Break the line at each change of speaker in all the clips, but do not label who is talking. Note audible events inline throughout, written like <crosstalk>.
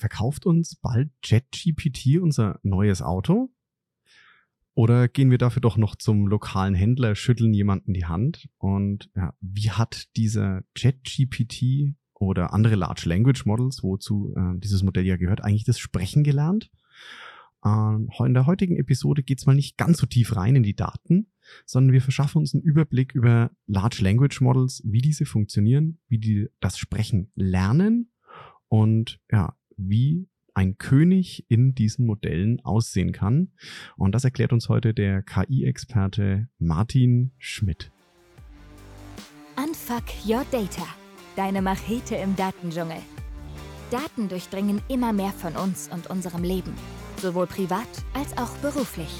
verkauft uns bald JetGPT unser neues Auto? Oder gehen wir dafür doch noch zum lokalen Händler, schütteln jemanden die Hand? Und ja, wie hat dieser JetGPT oder andere Large Language Models, wozu äh, dieses Modell ja gehört, eigentlich das Sprechen gelernt? Ähm, in der heutigen Episode geht es mal nicht ganz so tief rein in die Daten, sondern wir verschaffen uns einen Überblick über Large Language Models, wie diese funktionieren, wie die das Sprechen lernen und ja, wie ein König in diesen Modellen aussehen kann. Und das erklärt uns heute der KI-Experte Martin Schmidt.
Unfuck Your Data, deine Machete im Datendschungel. Daten durchdringen immer mehr von uns und unserem Leben, sowohl privat als auch beruflich.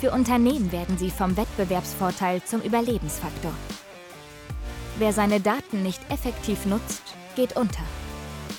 Für Unternehmen werden sie vom Wettbewerbsvorteil zum Überlebensfaktor. Wer seine Daten nicht effektiv nutzt, geht unter.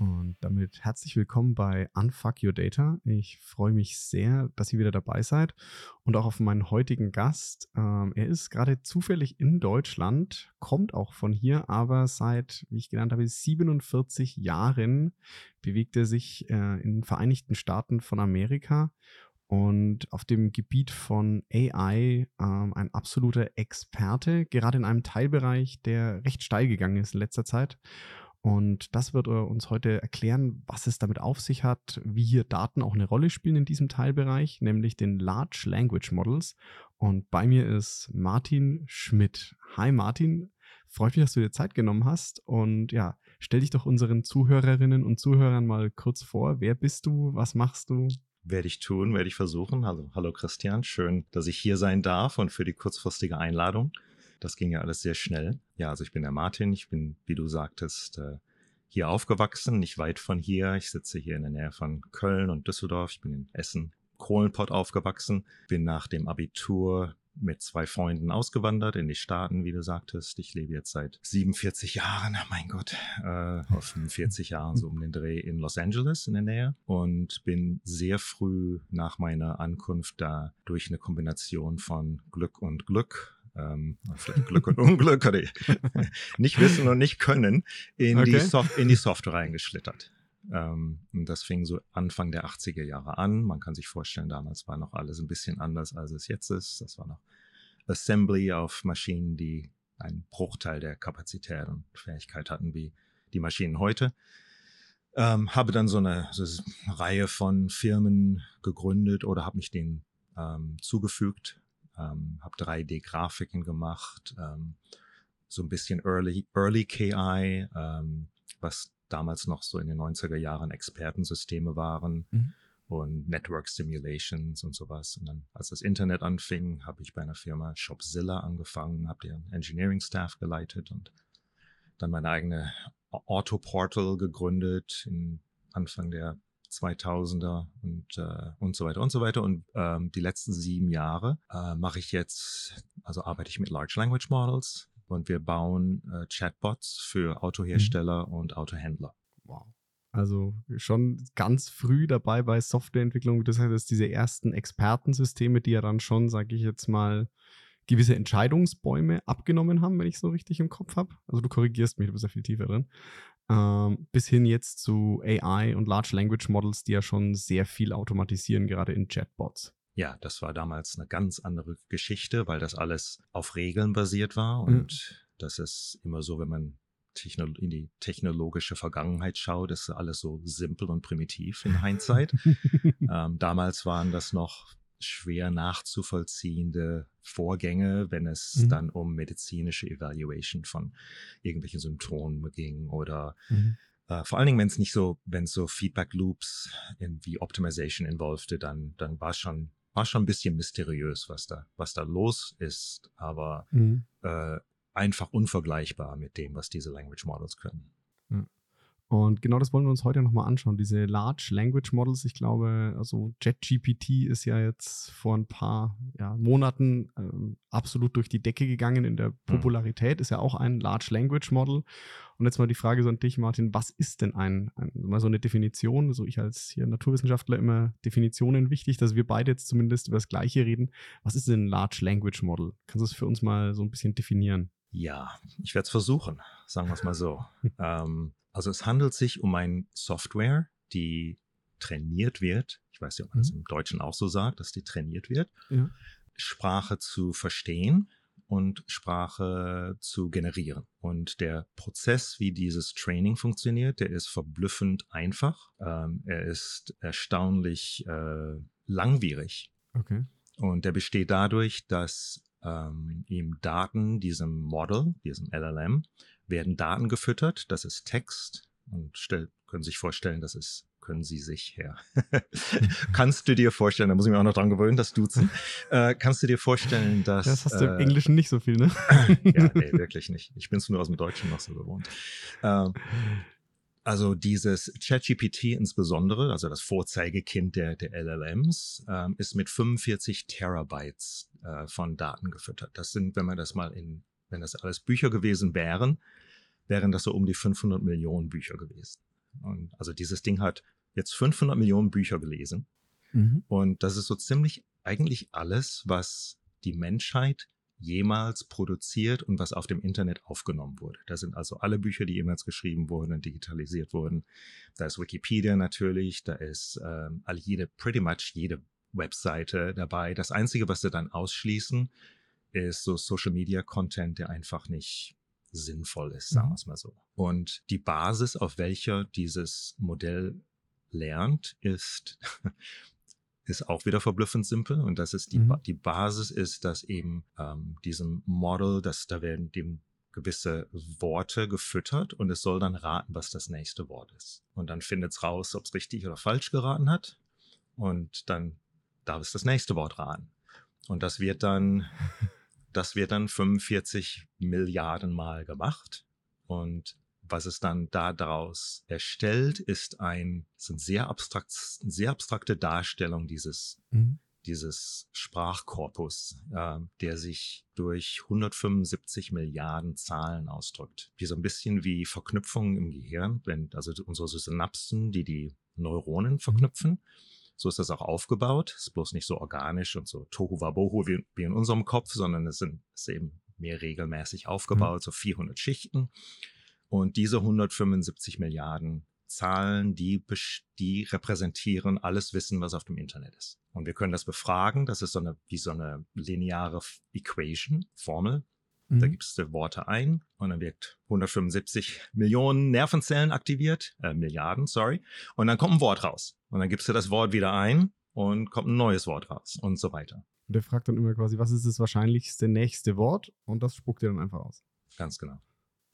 Und damit herzlich willkommen bei Unfuck Your Data. Ich freue mich sehr, dass ihr wieder dabei seid und auch auf meinen heutigen Gast. Ähm, er ist gerade zufällig in Deutschland, kommt auch von hier, aber seit, wie ich genannt habe, 47 Jahren bewegt er sich äh, in den Vereinigten Staaten von Amerika und auf dem Gebiet von AI ähm, ein absoluter Experte, gerade in einem Teilbereich, der recht steil gegangen ist in letzter Zeit. Und das wird er uns heute erklären, was es damit auf sich hat, wie hier Daten auch eine Rolle spielen in diesem Teilbereich, nämlich den Large Language Models. Und bei mir ist Martin Schmidt. Hi Martin, freut mich, dass du dir Zeit genommen hast. Und ja, stell dich doch unseren Zuhörerinnen und Zuhörern mal kurz vor. Wer bist du? Was machst du?
Werde ich tun, werde ich versuchen. Also, hallo Christian, schön, dass ich hier sein darf und für die kurzfristige Einladung. Das ging ja alles sehr schnell. Ja, also ich bin der Martin. Ich bin, wie du sagtest, äh, hier aufgewachsen, nicht weit von hier. Ich sitze hier in der Nähe von Köln und Düsseldorf. Ich bin in Essen, Kohlenpott aufgewachsen. Bin nach dem Abitur mit zwei Freunden ausgewandert in die Staaten, wie du sagtest. Ich lebe jetzt seit 47 Jahren, mein Gott, äh, auf 45 <laughs> Jahren so um den Dreh in Los Angeles in der Nähe und bin sehr früh nach meiner Ankunft da durch eine Kombination von Glück und Glück ähm, vielleicht Glück und Unglück oder <laughs> nicht wissen und nicht können, in, okay. die, Soft in die Software reingeschlittert. Ähm, und das fing so Anfang der 80er Jahre an. Man kann sich vorstellen, damals war noch alles ein bisschen anders, als es jetzt ist. Das war noch Assembly auf Maschinen, die einen Bruchteil der Kapazität und Fähigkeit hatten wie die Maschinen heute. Ähm, habe dann so eine, so eine, Reihe von Firmen gegründet oder habe mich denen ähm, zugefügt, ähm, habe 3D-Grafiken gemacht, ähm, so ein bisschen Early, Early KI, ähm, was damals noch so in den 90er Jahren Expertensysteme waren mhm. und Network Simulations und sowas. Und dann, als das Internet anfing, habe ich bei einer Firma Shopzilla angefangen, habe den Engineering Staff geleitet und dann meine eigene Autoportal gegründet in Anfang der 2000er und, äh, und so weiter und so weiter. Und ähm, die letzten sieben Jahre äh, mache ich jetzt, also arbeite ich mit Large Language Models und wir bauen äh, Chatbots für Autohersteller mhm. und Autohändler.
Wow. Also schon ganz früh dabei bei Softwareentwicklung. Das heißt, diese ersten Expertensysteme, die ja dann schon, sage ich jetzt mal, gewisse Entscheidungsbäume abgenommen haben, wenn ich so richtig im Kopf habe. Also du korrigierst mich, du bist ja viel tiefer drin ähm, bis hin jetzt zu AI und Large Language Models, die ja schon sehr viel automatisieren, gerade in Chatbots.
Ja, das war damals eine ganz andere Geschichte, weil das alles auf Regeln basiert war. Und mhm. das ist immer so, wenn man in die technologische Vergangenheit schaut, ist alles so simpel und primitiv in Hindsight. <laughs> ähm, damals waren das noch schwer nachzuvollziehende Vorgänge, wenn es mhm. dann um medizinische Evaluation von irgendwelchen Symptomen ging oder mhm. äh, vor allen Dingen, wenn es nicht so, wenn es so Feedback Loops in, wie Optimization involvte, dann, dann war es schon, war schon ein bisschen mysteriös, was da, was da los ist, aber mhm. äh, einfach unvergleichbar mit dem, was diese Language Models können.
Und genau das wollen wir uns heute nochmal anschauen. Diese Large Language Models, ich glaube, also JetGPT ist ja jetzt vor ein paar ja, Monaten ähm, absolut durch die Decke gegangen in der mhm. Popularität, ist ja auch ein Large Language Model. Und jetzt mal die Frage so an dich, Martin, was ist denn ein, ein mal so eine Definition? So ich als hier Naturwissenschaftler immer Definitionen wichtig, dass wir beide jetzt zumindest über das Gleiche reden. Was ist denn ein Large Language Model? Kannst du es für uns mal so ein bisschen definieren?
Ja, ich werde es versuchen, sagen wir es mal so. <laughs> ähm, also es handelt sich um eine Software, die trainiert wird. Ich weiß nicht, ob man das mhm. im Deutschen auch so sagt, dass die trainiert wird, ja. Sprache zu verstehen und Sprache zu generieren. Und der Prozess, wie dieses Training funktioniert, der ist verblüffend einfach. Ähm, er ist erstaunlich äh, langwierig. Okay. Und der besteht dadurch, dass ähm, ihm Daten, diesem Model, diesem LLM, werden Daten gefüttert. Das ist Text und stell, können sich vorstellen, das ist können Sie sich her. <laughs> kannst du dir vorstellen, da muss ich mich auch noch dran gewöhnen, das Duzen. <laughs> Äh, kannst du dir vorstellen, dass.
Das hast du im äh, Englischen nicht so viel, ne? <laughs>
ja, nee, wirklich nicht. Ich bin es nur aus dem Deutschen noch so gewohnt. Ähm, also dieses ChatGPT insbesondere, also das Vorzeigekind der, der LLMs, ähm, ist mit 45 Terabytes äh, von Daten gefüttert. Das sind, wenn man das mal in, wenn das alles Bücher gewesen wären, wären das so um die 500 Millionen Bücher gewesen. Und also dieses Ding hat jetzt 500 Millionen Bücher gelesen. Mhm. Und das ist so ziemlich eigentlich alles, was die Menschheit jemals produziert und was auf dem Internet aufgenommen wurde. Da sind also alle Bücher, die jemals geschrieben wurden und digitalisiert wurden. Da ist Wikipedia natürlich, da ist ähm, all jede, pretty much jede Webseite dabei. Das Einzige, was sie dann ausschließen, ist so Social Media Content, der einfach nicht sinnvoll ist, sagen mhm. wir es mal so. Und die Basis, auf welcher dieses Modell lernt, ist <laughs> ist auch wieder verblüffend simpel und das ist die, mhm. die Basis ist, dass eben ähm, diesem Model, dass da werden dem gewisse Worte gefüttert und es soll dann raten, was das nächste Wort ist. Und dann findet es raus, ob es richtig oder falsch geraten hat und dann darf es das nächste Wort raten. Und das wird dann, <laughs> das wird dann 45 Milliarden Mal gemacht und was es dann daraus erstellt, ist ein, sind sehr abstrakt, sehr abstrakte Darstellung dieses, mhm. dieses Sprachkorpus, äh, der sich durch 175 Milliarden Zahlen ausdrückt. Die so ein bisschen wie Verknüpfungen im Gehirn, wenn, also unsere Synapsen, die die Neuronen mhm. So ist das auch aufgebaut. Ist bloß nicht so organisch und so tohu wabohu wie, wie in unserem Kopf, sondern es sind, es ist eben mehr regelmäßig aufgebaut, mhm. so 400 Schichten. Und diese 175 Milliarden Zahlen, die, die repräsentieren alles Wissen, was auf dem Internet ist. Und wir können das befragen. Das ist so eine, wie so eine lineare Equation, Formel. Mhm. Da gibst du Worte ein und dann wird 175 Millionen Nervenzellen aktiviert, äh, Milliarden, sorry. Und dann kommt ein Wort raus. Und dann gibst du das Wort wieder ein und kommt ein neues Wort raus und so weiter.
Und der fragt dann immer quasi, was ist das wahrscheinlichste nächste Wort? Und das spuckt er dann einfach aus.
Ganz genau.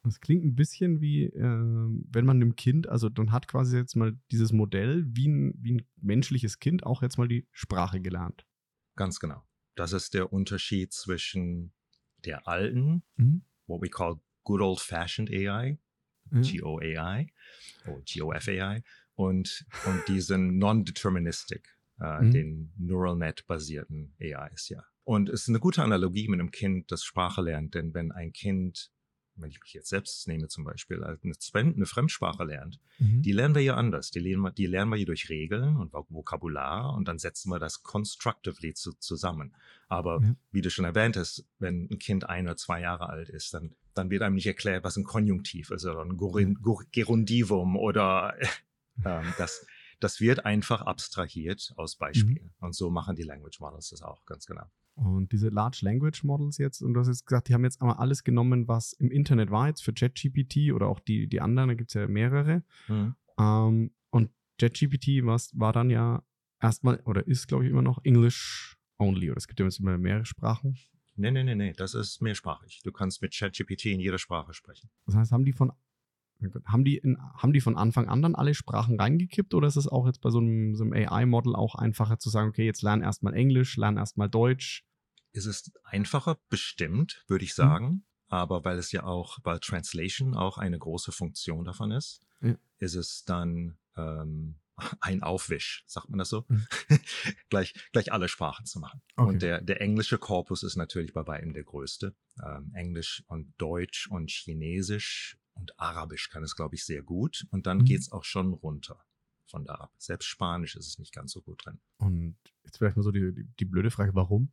Das klingt ein bisschen wie, äh, wenn man einem Kind, also dann hat quasi jetzt mal dieses Modell wie ein, wie ein menschliches Kind auch jetzt mal die Sprache gelernt.
Ganz genau. Das ist der Unterschied zwischen der alten, mhm. what we call good old fashioned AI, mhm. GOAI oder GOFAI und, und diesen non-deterministic, äh, mhm. den Neural Net basierten AIs, ja. Und es ist eine gute Analogie mit einem Kind, das Sprache lernt, denn wenn ein Kind wenn ich mich jetzt selbst nehme zum Beispiel, eine, Fremdsprache lernt, mhm. die lernen wir ja anders. Die lernen, wir, die lernen wir hier durch Regeln und Vokabular und dann setzen wir das constructively zu, zusammen. Aber ja. wie du schon erwähnt hast, wenn ein Kind ein oder zwei Jahre alt ist, dann, dann wird einem nicht erklärt, was ein Konjunktiv ist oder ein Gerundivum oder ähm, das, das wird einfach abstrahiert aus Beispielen. Mhm. Und so machen die Language Models das auch, ganz genau.
Und diese Large Language Models jetzt, und du hast jetzt gesagt, die haben jetzt einmal alles genommen, was im Internet war, jetzt für ChatGPT oder auch die, die anderen, da gibt es ja mehrere. Mhm. Ähm, und ChatGPT war dann ja erstmal, oder ist, glaube ich, immer noch English only, oder es gibt ja jetzt immer mehrere Sprachen.
Nee, nee, nee, nee, das ist mehrsprachig. Du kannst mit ChatGPT in jeder Sprache sprechen.
Das heißt, haben die von haben die, in, haben die von Anfang an dann alle Sprachen reingekippt oder ist es auch jetzt bei so einem, so einem AI-Model auch einfacher zu sagen, okay, jetzt lern erstmal Englisch, lern erstmal Deutsch?
Ist es einfacher? Bestimmt, würde ich mhm. sagen. Mhm. aber weil es ja auch, weil Translation auch eine große Funktion davon ist, ja. ist es dann ähm, <laughs> ein Aufwisch, sagt man das so, mhm. <laughs> gleich, gleich alle Sprachen zu machen. Okay. Und der, der englische Korpus ist natürlich bei weitem der größte. Ähm, Englisch und Deutsch und Chinesisch und Arabisch kann es, glaube ich, sehr gut. Und dann mhm. geht es auch schon runter von da ab. Selbst Spanisch ist es nicht ganz so gut drin.
Und jetzt vielleicht mal so die, die, die blöde Frage, warum?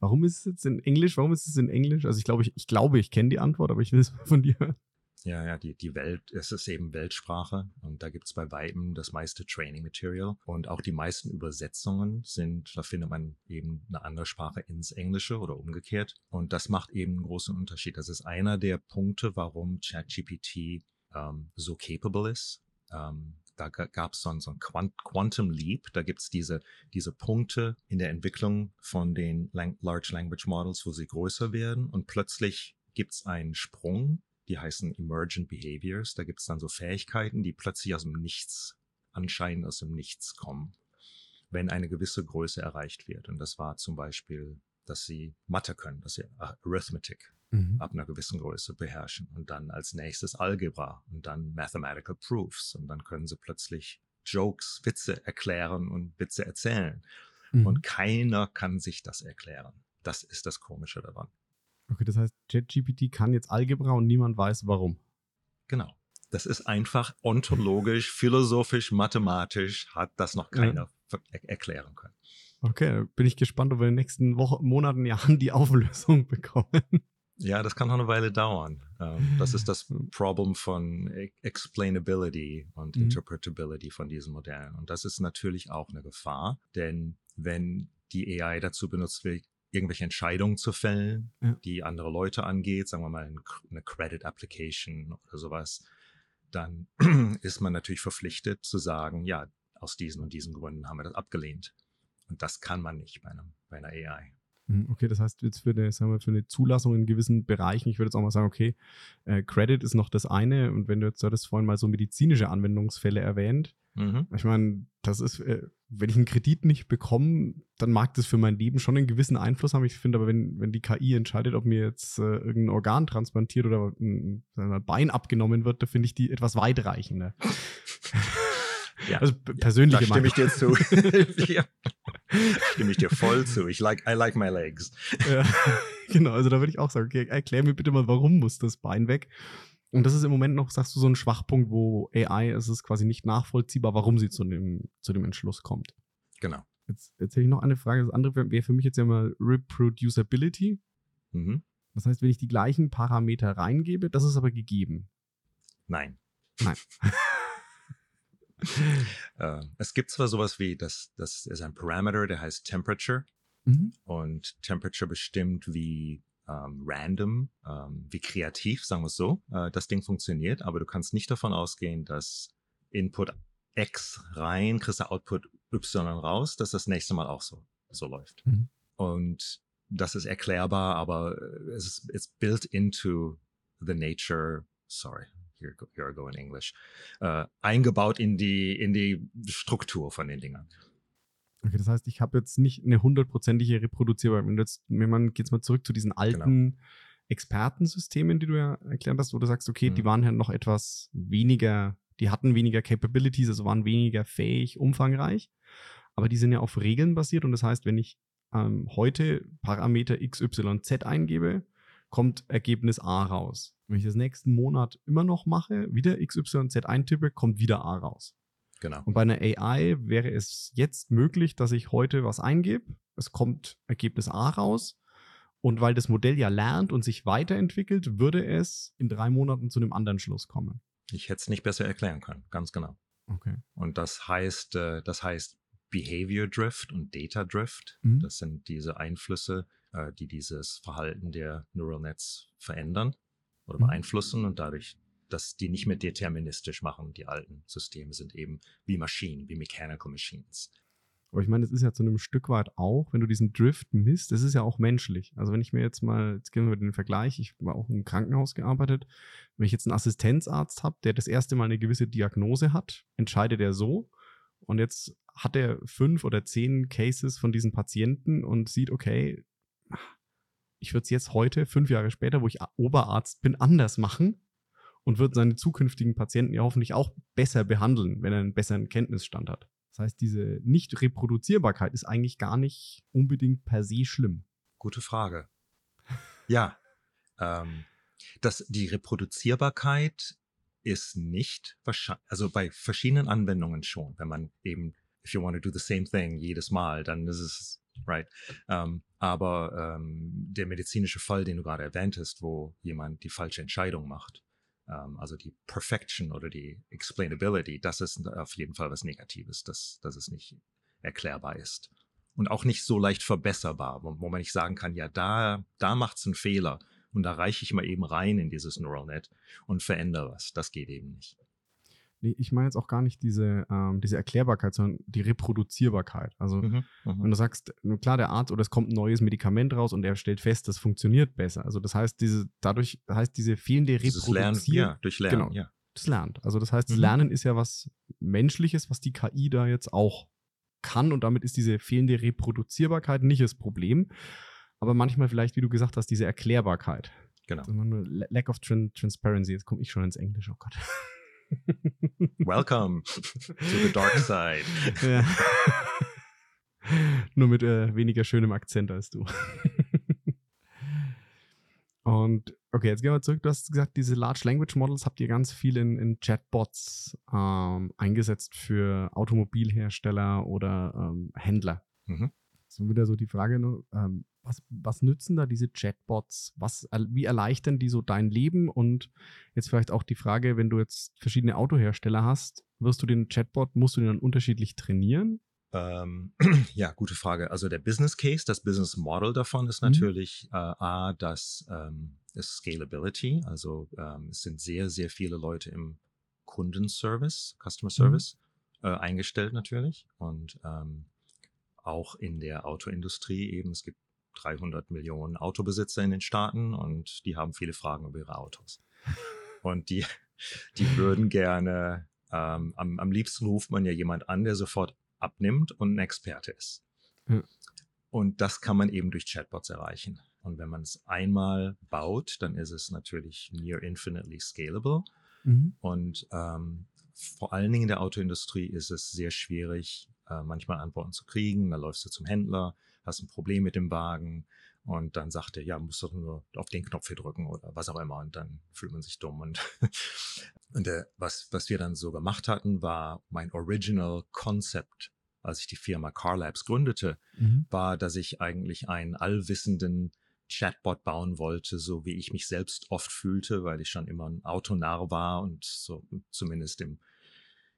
Warum ist es jetzt in Englisch? Warum ist es in Englisch? Also ich glaube, ich, ich glaube, ich kenne die Antwort, aber ich will es von dir hören.
Ja, ja, die, die Welt, es ist eben Weltsprache und da gibt es bei Weitem das meiste Training Material und auch die meisten Übersetzungen sind, da findet man eben eine andere Sprache ins Englische oder umgekehrt und das macht eben einen großen Unterschied. Das ist einer der Punkte, warum ChatGPT ähm, so capable ist. Ähm, da gab es so ein, so ein Quantum Leap. Da gibt es diese, diese Punkte in der Entwicklung von den Large Language Models, wo sie größer werden und plötzlich gibt es einen Sprung die heißen Emergent Behaviors. Da gibt es dann so Fähigkeiten, die plötzlich aus dem Nichts, anscheinend aus dem Nichts kommen, wenn eine gewisse Größe erreicht wird. Und das war zum Beispiel, dass sie Mathe können, dass sie Arithmetic mhm. ab einer gewissen Größe beherrschen. Und dann als nächstes Algebra und dann Mathematical Proofs. Und dann können sie plötzlich Jokes, Witze erklären und Witze erzählen. Mhm. Und keiner kann sich das erklären. Das ist das Komische daran.
Okay, das heißt, ChatGPT kann jetzt Algebra und niemand weiß warum.
Genau. Das ist einfach ontologisch, philosophisch, mathematisch, hat das noch keiner ja. er erklären können.
Okay, bin ich gespannt, ob wir in den nächsten Wochen, Monaten, Jahren <laughs> die Auflösung bekommen.
Ja, das kann noch eine Weile dauern. Ähm, das ist das <laughs> Problem von Explainability und mhm. Interpretability von diesen Modellen. Und das ist natürlich auch eine Gefahr, denn wenn die AI dazu benutzt wird, irgendwelche Entscheidungen zu fällen, ja. die andere Leute angeht, sagen wir mal eine Credit Application oder sowas, dann <clears throat> ist man natürlich verpflichtet zu sagen, ja, aus diesen und diesen Gründen haben wir das abgelehnt. Und das kann man nicht bei, einem, bei einer AI.
Hm, okay, das heißt jetzt für eine, sagen wir, für eine Zulassung in gewissen Bereichen, ich würde jetzt auch mal sagen, okay, äh, Credit ist noch das eine und wenn du jetzt hattest vorhin mal so medizinische Anwendungsfälle erwähnt, mhm. ich meine, das ist, äh, wenn ich einen Kredit nicht bekomme, dann mag das für mein Leben schon einen gewissen Einfluss haben. Ich finde aber, wenn, wenn die KI entscheidet, ob mir jetzt äh, irgendein Organ transplantiert oder ein, ein Bein abgenommen wird, da finde ich die etwas weitreichender. <laughs>
Ja, also persönliche ja, stimme ich dir zu. <laughs> ja. Stimme ich dir voll zu. Ich like, I like my legs.
Ja, <laughs> genau, also da würde ich auch sagen, okay, erklär mir bitte mal, warum muss das Bein weg? Und das ist im Moment noch, sagst du, so ein Schwachpunkt, wo AI, es ist quasi nicht nachvollziehbar, warum sie zu dem, zu dem Entschluss kommt.
Genau.
Jetzt, jetzt hätte ich noch eine Frage. Das andere wäre für mich jetzt ja mal Reproducibility. Mhm. Das heißt, wenn ich die gleichen Parameter reingebe, das ist aber gegeben.
Nein.
Nein. <laughs> <laughs>
äh, es gibt zwar sowas wie, das, das ist ein Parameter, der heißt Temperature. Mhm. Und Temperature bestimmt, wie ähm, random, ähm, wie kreativ, sagen wir es so, äh, das Ding funktioniert. Aber du kannst nicht davon ausgehen, dass Input X rein, kriegst du Output Y raus, dass das nächste Mal auch so, so läuft. Mhm. Und das ist erklärbar, aber äh, es ist it's built into the nature, sorry, here, here I go in English, äh, eingebaut in die, in die Struktur von den Dingern.
Okay, das heißt, ich habe jetzt nicht eine hundertprozentige Reproduzierbarkeit. Wenn, jetzt, wenn man geht mal zurück zu diesen genau. alten genau. Expertensystemen, die du ja erklärt hast, wo du sagst, okay, mhm. die waren ja noch etwas weniger, die hatten weniger Capabilities, also waren weniger fähig, umfangreich. Aber die sind ja auf Regeln basiert und das heißt, wenn ich ähm, heute Parameter XYZ eingebe, kommt Ergebnis A raus. Wenn ich das nächsten Monat immer noch mache, wieder XYZ eintippe, kommt wieder A raus.
Genau.
Und bei einer AI wäre es jetzt möglich, dass ich heute was eingebe, es kommt Ergebnis A raus. Und weil das Modell ja lernt und sich weiterentwickelt, würde es in drei Monaten zu einem anderen Schluss kommen.
Ich hätte es nicht besser erklären können, ganz genau.
Okay.
Und das heißt, äh, das heißt Behavior Drift und Data Drift. Mhm. Das sind diese Einflüsse, äh, die dieses Verhalten der Neural Nets verändern oder mhm. beeinflussen und dadurch dass die nicht mehr deterministisch machen. Die alten Systeme sind eben wie Maschinen, wie Mechanical Machines.
Aber ich meine, es ist ja zu einem Stück weit auch, wenn du diesen Drift misst, das ist ja auch menschlich. Also wenn ich mir jetzt mal, jetzt gehen wir den Vergleich, ich war auch im Krankenhaus gearbeitet, wenn ich jetzt einen Assistenzarzt habe, der das erste Mal eine gewisse Diagnose hat, entscheidet er so. Und jetzt hat er fünf oder zehn Cases von diesen Patienten und sieht, okay, ich würde es jetzt heute, fünf Jahre später, wo ich Oberarzt bin, anders machen und würde seine zukünftigen Patienten ja hoffentlich auch besser behandeln, wenn er einen besseren Kenntnisstand hat. Das heißt, diese Nicht-Reproduzierbarkeit ist eigentlich gar nicht unbedingt per se schlimm.
Gute Frage. <laughs> Ja, ähm, das, die Reproduzierbarkeit ist nicht wahrscheinlich, also bei verschiedenen Anwendungen schon, wenn man eben, if you want to do the same thing jedes Mal, dann ist es, right. Ähm, aber ähm, der medizinische Fall, den du gerade erwähnt hast, wo jemand die falsche Entscheidung macht, ähm, also die Perfection oder die Explainability, das ist auf jeden Fall was Negatives, dass, dass es nicht erklärbar ist. Und auch nicht so leicht verbesserbar, wo, wo man nicht sagen kann, ja, da, da macht's einen Fehler und da reiche ich mal eben rein in dieses Neural Net und verändere was. Das geht eben nicht.
Nee, ich meine jetzt auch gar nicht diese, ähm, diese Erklärbarkeit, sondern die Reproduzierbarkeit. Also, mhm, mhm, wenn du sagst, klar, der Arzt oder es kommt ein neues Medikament raus und er stellt fest, das funktioniert besser. Also, das heißt, diese, dadurch heißt diese fehlende Reproduzierbarkeit.
Ja, durch Lernen,
genau,
ja.
Das lernt. Also, das heißt, das mhm. Lernen ist ja was Menschliches, was die KI da jetzt auch kann und damit ist diese fehlende Reproduzierbarkeit nicht das Problem aber manchmal vielleicht, wie du gesagt hast, diese Erklärbarkeit.
Genau.
Also Lack of Transparency. Jetzt komme ich schon ins Englische, oh Gott. <laughs>
Welcome to the dark side. <laughs> Ja.
Nur mit äh, weniger schönem Akzent als du. Und okay, jetzt gehen wir zurück. Du hast gesagt, diese Large Language Models habt ihr ganz viel in, in Chatbots ähm, eingesetzt für Automobilhersteller oder ähm, Händler. Mhm. So wieder so die Frage, ne, ähm, was, was nützen da diese Chatbots? Was, wie erleichtern die so dein Leben? Und jetzt vielleicht auch die Frage, wenn du jetzt verschiedene Autohersteller hast, wirst du den Chatbot, musst du den dann unterschiedlich trainieren?
Ähm, <clears throat> ja, gute Frage. Also der Business Case, das Business Model davon ist mhm. natürlich mhm. äh, A, das ähm, ist Scalability. Also ähm, es sind sehr, sehr viele Leute im Kundenservice, Customer mhm. Service mhm. äh, eingestellt natürlich. Und ähm, auch in der Autoindustrie eben. Es gibt 300 Millionen Autobesitzer in den Staaten und die haben viele Fragen über ihre Autos. <laughs> Und die, die würden gerne, ähm, am, am liebsten ruft man ja jemand an, der sofort abnimmt und ein Experte ist. Ja. Und das kann man eben durch Chatbots erreichen. Und wenn man es einmal baut, dann ist es natürlich near infinitely scalable. Mhm. Und ähm, vor allen Dingen in der Autoindustrie ist es sehr schwierig, äh, manchmal Antworten zu kriegen. Da läufst du zum Händler, hast ein Problem mit dem Wagen und dann sagt er, ja, musst doch nur auf den Knopf hier drücken oder was auch immer und dann fühlt man sich dumm und, <laughs> und äh, was, was wir dann so gemacht hatten, war mein Original Concept, als ich die Firma Car Labs gründete, mhm. war, dass ich eigentlich einen allwissenden Chatbot bauen wollte, so wie ich mich selbst oft fühlte, weil ich schon immer ein Autonarr war und so zumindest im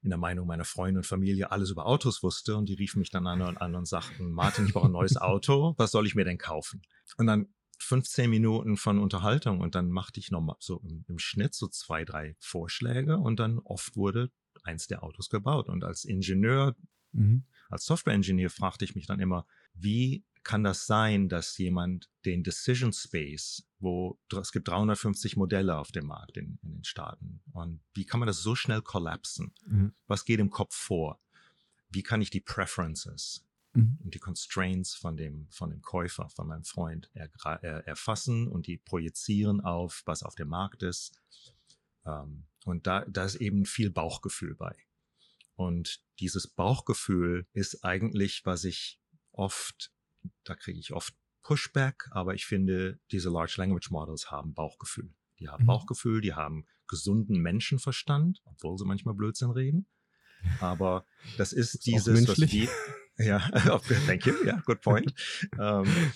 in der Meinung meiner Freunde und Familie alles über Autos wusste und die riefen mich dann an und an und sagten, Martin, ich brauche ein neues Auto, was soll ich mir denn kaufen? Und dann 15 Minuten von Unterhaltung und dann machte ich nochmal so im, im, Schnitt so zwei, drei Vorschläge und dann oft wurde eins der Autos gebaut. Und als Ingenieur, mhm. als Software-Ingenieur fragte ich mich dann immer, wie kann das sein, dass jemand den Decision Space, wo es gibt 350 Modelle auf dem Markt in, in den Staaten, und wie kann man das so schnell kollapsen? Mhm. Was geht im Kopf vor? Wie kann ich die Preferences mhm. und die Constraints von dem, von dem Käufer, von meinem Freund er, er, erfassen und die projizieren auf, was auf dem Markt ist? Ähm, und da, da ist eben viel Bauchgefühl bei. Und dieses Bauchgefühl ist eigentlich, was ich oft da kriege ich oft Pushback, aber ich finde, diese Large Language Models haben Bauchgefühl. Die haben mhm. Bauchgefühl, die haben gesunden Menschenverstand, obwohl sie manchmal Blödsinn reden. Aber das <laughs> ist, ist dieses, was die, <laughs> ja, <laughs> thank you, ja, good point. um, ähm,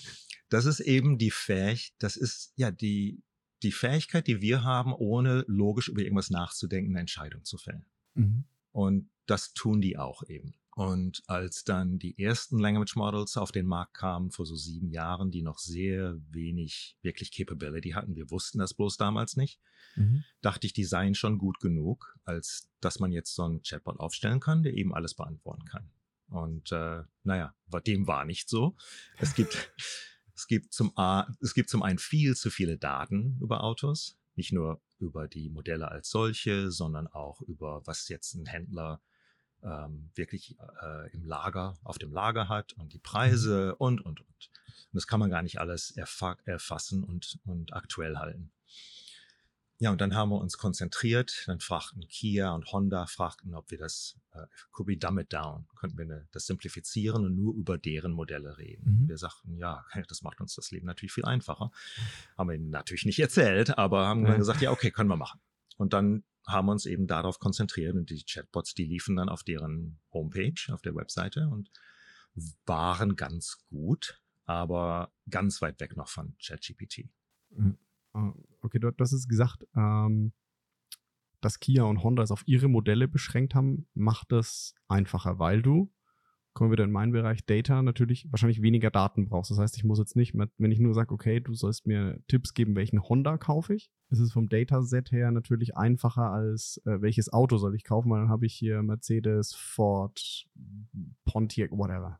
das ist eben die Fähigkeit, das ist ja die, die Fähigkeit, die wir haben, ohne logisch über irgendwas nachzudenken, eine Entscheidung zu fällen. Mhm. Und das tun die auch eben. Und als dann die ersten Language Models auf den Markt kamen, vor so sieben Jahren, die noch sehr wenig wirklich Capability hatten, wir wussten das bloß damals nicht, mhm. dachte ich, die seien schon gut genug, als dass man jetzt so einen Chatbot aufstellen kann, der eben alles beantworten kann. Und äh, naja, dem war nicht so. Es gibt, <laughs> es gibt zum A, es gibt zum einen viel zu viele Daten über Autos, nicht nur über die Modelle als solche, sondern auch über was jetzt ein Händler ähm, wirklich äh, im Lager, auf dem Lager hat und die Preise mhm. und, und, und. Und das kann man gar nicht alles erfassen und, und aktuell halten. Ja, und dann haben wir uns konzentriert. Dann fragten Kia und Honda, fragten, ob wir das, uh, could we dumb it down? Könnten wir ne, das simplifizieren und nur über deren Modelle reden? Mhm. Wir sagten, ja, <laughs> das macht uns das Leben natürlich viel einfacher. Haben wir ihnen natürlich nicht erzählt, aber haben ja. dann gesagt, ja, okay, können wir machen. Und dann haben uns eben darauf konzentriert und die Chatbots, die liefen dann auf deren Homepage, auf der Webseite und waren ganz gut, aber ganz weit weg noch von ChatGPT.
Mhm. Ah, okay, du, hast es gesagt, ähm, dass Kia und Honda es auf ihre Modelle beschränkt haben, macht es einfacher, weil du, kommen wir wieder in meinen Bereich, Data natürlich wahrscheinlich weniger Daten brauchst. Das heißt, ich muss jetzt nicht, wenn ich nur sage, okay, du sollst mir Tipps geben, welchen Honda kaufe ich, ist es vom Dataset her natürlich einfacher als äh, welches Auto soll ich kaufen, weil dann habe ich hier Mercedes, Ford, Pontiac, whatever.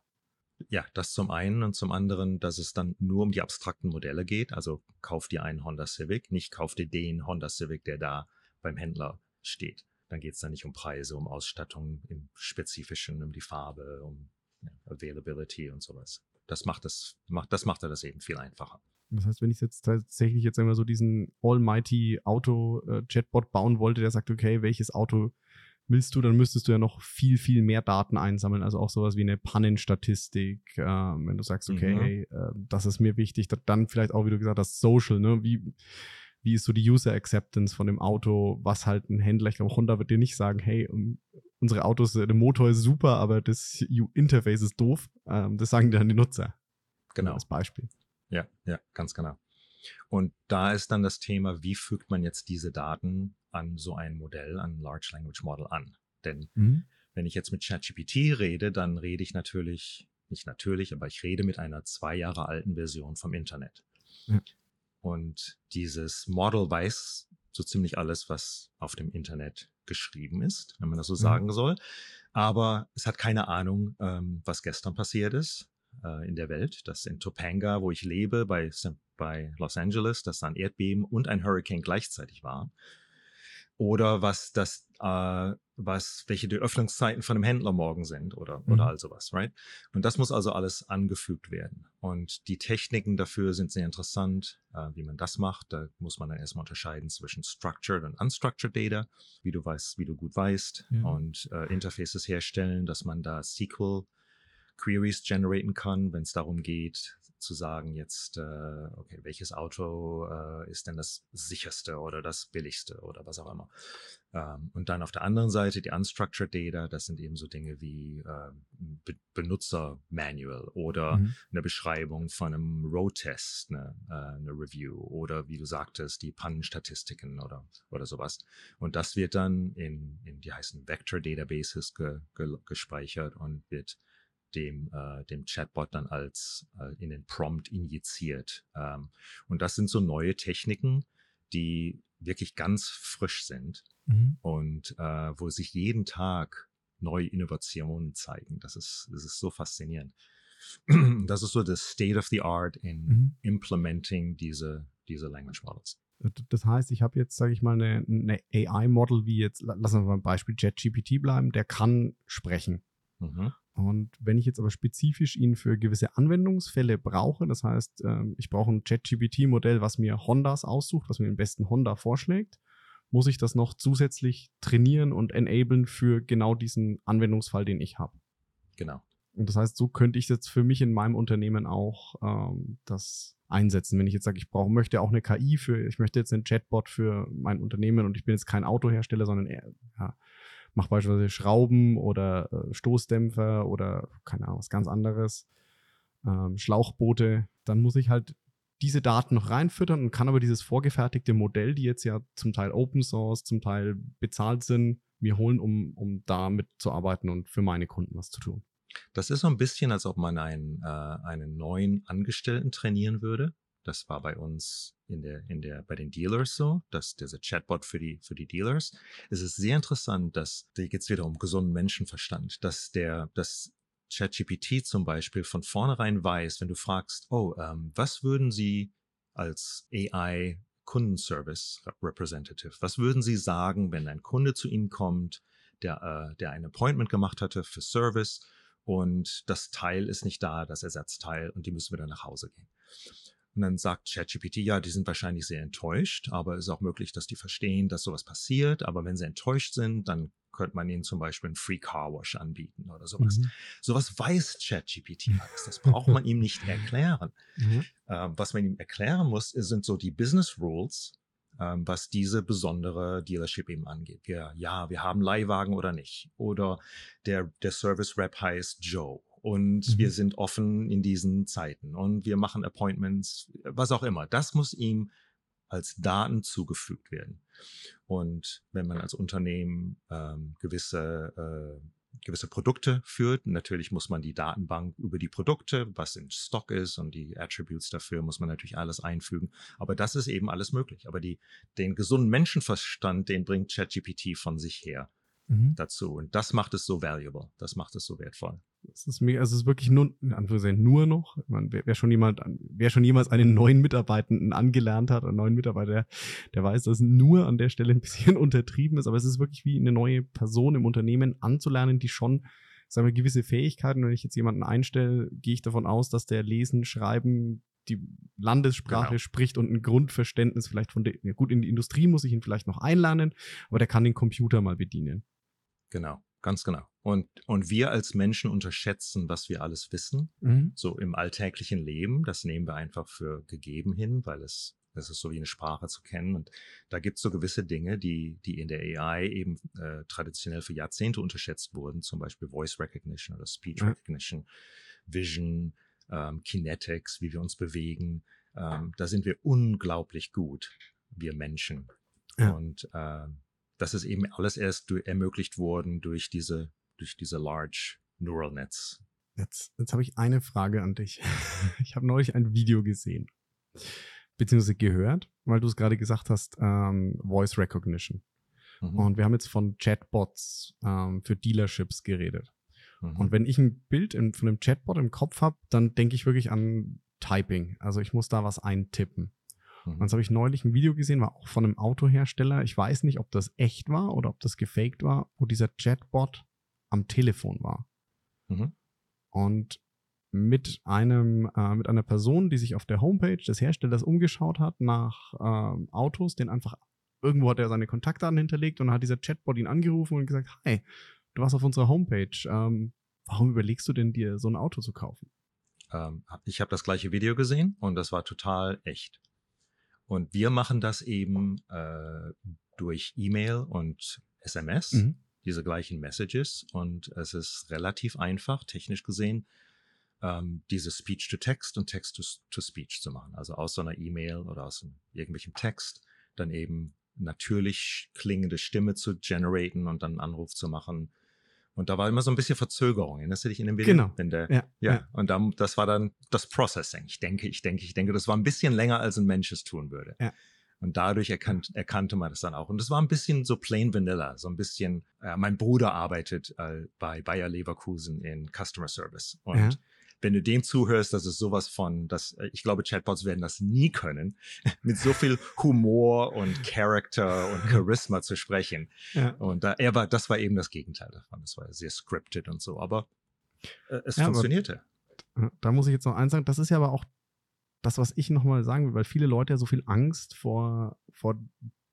Ja, das zum einen und zum anderen, dass es dann nur um die abstrakten Modelle geht. Also kauf dir einen Honda Civic, nicht kauf dir den Honda Civic, der da beim Händler steht. Dann geht es dann nicht um Preise, um Ausstattung im Spezifischen, um die Farbe, um ja, Availability und sowas. Das macht das, macht, das macht er das eben viel einfacher.
Das heißt, wenn ich jetzt tatsächlich jetzt einmal so diesen Almighty Auto-Chatbot bauen wollte, der sagt, okay, welches Auto willst du, dann müsstest du ja noch viel, viel mehr Daten einsammeln. Also auch sowas wie eine Pannenstatistik. Äh, wenn du sagst, okay, mhm. hey, äh, das ist mir wichtig, dann vielleicht auch, wie du gesagt hast, Social, ne? Wie, wie ist so die User Acceptance von dem Auto, was halt ein Händler, ich glaube, Honda wird dir nicht sagen, hey, unsere Autos, der Motor ist super, aber das Interface ist doof. Ähm, das sagen dann die Nutzer.
Genau.
Als Beispiel.
Ja, ja, ganz genau. Und da ist dann das Thema, wie fügt man jetzt diese Daten an so ein Modell, an ein Large Language Model an? Denn mhm. wenn ich jetzt mit ChatGPT rede, dann rede ich natürlich, nicht natürlich, aber ich rede mit einer zwei Jahre alten Version vom Internet. Ja. Und dieses Model weiß so ziemlich alles, was auf dem Internet geschrieben ist, wenn man das so mhm. sagen soll. Aber es hat keine Ahnung, ähm, was gestern passiert ist äh, in der Welt. Das in Topanga, wo ich lebe, bei bei Los Angeles, dass da ein Erdbeben und ein Hurricane gleichzeitig war. Oder was das, äh, was, welche die Öffnungszeiten von einem Händler morgen sind oder, mhm. oder all sowas, right? Und das muss also alles angefügt werden. Und die Techniken dafür sind sehr interessant, äh, wie man das macht. Da muss man dann erstmal unterscheiden zwischen structured und unstructured Data, wie du weißt, wie du gut weißt, ja. und äh, Interfaces herstellen, dass man da SQL Queries generieren kann, wenn es darum geht, zu sagen jetzt, äh, okay, welches Auto äh, ist denn das sicherste oder das billigste oder was auch immer. Ähm, und dann auf der anderen Seite die Unstructured Data, das sind eben so Dinge wie äh, Be Benutzer-Manual oder mhm. eine Beschreibung von einem Road-Test, eine, äh, eine Review oder wie du sagtest, die Pannenstatistiken oder, oder sowas. Und das wird dann in, in die heißen Vector-Databases ge, ge, gespeichert und wird dem, äh, dem Chatbot dann als äh, in den Prompt injiziert. Ähm, und das sind so neue Techniken, die wirklich ganz frisch sind mhm. und äh, wo sich jeden Tag neue Innovationen zeigen. Das ist, das ist so faszinierend. <clears throat> Das ist so das State of the Art in mhm. implementing diese, diese Language Models.
Das heißt, ich habe jetzt, sage ich mal, eine, eine AI-Model wie jetzt, lassen wir mal beim Beispiel JetGPT bleiben, der kann sprechen. Mhm. Und wenn ich jetzt aber spezifisch ihn für gewisse Anwendungsfälle brauche, das heißt, ähm, ich brauche ein ChatGPT-Modell, was mir Hondas aussucht, was mir den besten Honda vorschlägt, muss ich das noch zusätzlich trainieren und enablen für genau diesen Anwendungsfall, den ich habe.
Genau.
Und das heißt, so könnte ich jetzt für mich in meinem Unternehmen auch ähm, das einsetzen. Wenn ich jetzt sage, ich brauche, möchte auch eine KI für, ich möchte jetzt einen Chatbot für mein Unternehmen und ich bin jetzt kein Autohersteller, sondern eher, ja, mache beispielsweise Schrauben oder äh, Stoßdämpfer oder keine Ahnung, was ganz anderes, ähm, Schlauchboote, dann muss ich halt diese Daten noch reinfüttern und kann aber dieses vorgefertigte Modell, die jetzt ja zum Teil Open Source, zum Teil bezahlt sind, mir holen, um, um damit zu arbeiten und für meine Kunden was zu tun.
Das ist so ein bisschen, als ob man einen, äh, einen neuen Angestellten trainieren würde. Das war bei uns in der, in der, bei den Dealers so, dass dieser Chatbot für die, für die Dealers. Es ist sehr interessant, dass, da geht es wieder um gesunden Menschenverstand, dass der, dass ChatGPT zum Beispiel von vornherein weiß, wenn du fragst, oh, ähm, was würden Sie als AI Kundenservice Representative, was würden Sie sagen, wenn ein Kunde zu Ihnen kommt, der, äh, der ein Appointment gemacht hatte für Service und das Teil ist nicht da, das Ersatzteil, und die müssen wieder nach Hause gehen. Und dann sagt ChatGPT, ja, die sind wahrscheinlich sehr enttäuscht, aber es ist auch möglich, dass die verstehen, dass sowas passiert. Aber wenn sie enttäuscht sind, dann könnte man ihnen zum Beispiel einen Free Car Wash anbieten oder sowas. Mhm. Sowas weiß ChatGPT alles. Das braucht man ihm nicht erklären. Mhm. Ähm, was man ihm erklären muss, sind so die Business Rules, ähm, was diese besondere Dealership eben angeht. Wir, ja, wir haben Leihwagen oder nicht. Oder der, der Service Rep heißt Joe und mhm. wir sind offen in diesen Zeiten und wir machen Appointments, was auch immer. Das muss ihm als Daten zugefügt werden. Und wenn man als Unternehmen ähm, gewisse äh, gewisse Produkte führt. Natürlich muss man die Datenbank über die Produkte, was in Stock ist und die Attributes dafür, muss man natürlich alles einfügen. Aber das ist eben alles möglich. Aber die, den gesunden Menschenverstand, den bringt ChatGPT von sich her mhm. dazu. Und das macht es so valuable. Das macht es so wertvoll.
Es ist mega, also es ist wirklich nur, in Anführungszeichen, nur noch. Man, wer, wer, schon jemand, wer schon jemals einen neuen Mitarbeitenden angelernt hat, einen neuen Mitarbeiter, der, der weiß, dass nur an der Stelle ein bisschen <laughs> untertrieben ist, aber es ist wirklich wie eine neue Person im Unternehmen anzulernen, die schon, sagen wir, gewisse Fähigkeiten, wenn ich jetzt jemanden einstelle, gehe ich davon aus, dass der Lesen, Schreiben, die Landessprache genau. spricht und ein Grundverständnis vielleicht von der, ja gut, in die Industrie muss ich ihn vielleicht noch einlernen, aber der kann den Computer mal bedienen.
Genau. Ganz genau. Und, und wir als Menschen unterschätzen, was wir alles wissen, mhm. so im alltäglichen Leben. Das nehmen wir einfach für gegeben hin, weil es, es ist so wie eine Sprache zu kennen. Und da gibt es so gewisse Dinge, die, die in der AI eben äh, traditionell für Jahrzehnte unterschätzt wurden, zum Beispiel Voice Recognition oder Speech mhm. Recognition, Vision, ähm, Kinetics, wie wir uns bewegen. Ähm, da sind wir unglaublich gut, wir Menschen. Ja. Und ähm, das ist eben alles erst ermöglicht worden durch diese, durch diese Large Neural Nets.
Jetzt, jetzt habe ich eine Frage an dich. <laughs> Ich habe neulich ein Video gesehen, beziehungsweise gehört, weil du es gerade gesagt hast, ähm, Voice Recognition. Mhm. Und wir haben jetzt von Chatbots ähm, für Dealerships geredet. Mhm. Und wenn ich ein Bild in, von einem Chatbot im Kopf habe, dann denke ich wirklich an Typing. Also ich muss da was eintippen. Mhm. Und habe ich neulich ein Video gesehen, war auch von einem Autohersteller. Ich weiß nicht, ob das echt war oder ob das gefaked war, wo dieser Chatbot am Telefon war. Mhm. Und mit einem, äh, mit einer Person, die sich auf der Homepage des Herstellers umgeschaut hat nach äh, Autos, den einfach irgendwo hat er seine Kontaktdaten hinterlegt und hat dieser Chatbot ihn angerufen und gesagt, hi, du warst auf unserer Homepage, ähm, warum überlegst du denn dir so ein Auto zu kaufen?
Ähm, ich habe das gleiche Video gesehen und das war total echt. Und wir machen das eben äh, durch E-Mail und SMS, mhm. Diese gleichen Messages. Und es ist relativ einfach, technisch gesehen, ähm, diese Speech-to-Text und Text-to-Speech zu machen. Also aus so einer E-Mail oder aus irgendwelchem Text dann eben natürlich klingende Stimme zu generaten und dann einen Anruf zu machen und da war immer so ein bisschen Verzögerung. Erinnerst du dich in dem Video?
Genau.
Der, ja, ja. ja. Und dann, das war dann das Processing. Ich denke, ich denke, ich denke, das war ein bisschen länger, als ein Mensch es tun würde. Ja. Und dadurch erkannt, erkannte man das dann auch. Und das war ein bisschen so plain vanilla, so ein bisschen, äh, mein Bruder arbeitet äh, bei Bayer Leverkusen in Customer Service. Und ja wenn du dem zuhörst, das ist sowas von, dass äh, ich glaube, Chatbots werden das nie können, <laughs> mit so viel Humor und Character und Charisma zu sprechen. Ja. Und da, er war, das war eben das Gegenteil davon. Das war sehr scripted und so, aber äh, es ja, funktionierte.
Aber, da muss ich jetzt noch eins sagen, das ist ja aber auch das, was ich nochmal sagen will, weil viele Leute ja so viel Angst vor, vor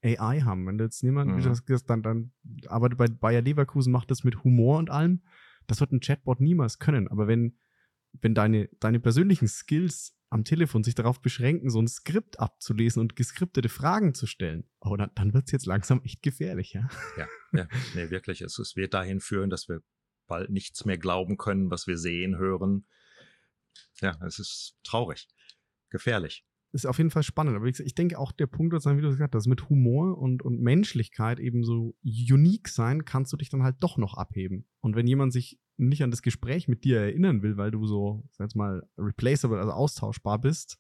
AI haben. Wenn du jetzt niemand, mhm. das, dann, dann arbeitet bei Bayer Leverkusen, macht das mit Humor und allem. Das wird ein Chatbot niemals können. Aber wenn wenn deine, deine persönlichen Skills am Telefon sich darauf beschränken, so ein Skript abzulesen und geskriptete Fragen zu stellen, oh, dann, dann wird es jetzt langsam echt gefährlich, ja?
Ja, ja nee, wirklich. Es, es wird dahin führen, dass wir bald nichts mehr glauben können, was wir sehen, hören. Ja, es ist traurig, gefährlich
ist auf jeden Fall spannend. Aber ich denke auch der Punkt, wie du gesagt hast, mit Humor und, und Menschlichkeit eben so unique sein, kannst du dich dann halt doch noch abheben. Und wenn jemand sich nicht an das Gespräch mit dir erinnern will, weil du so, sag jetzt mal, replaceable, also austauschbar bist,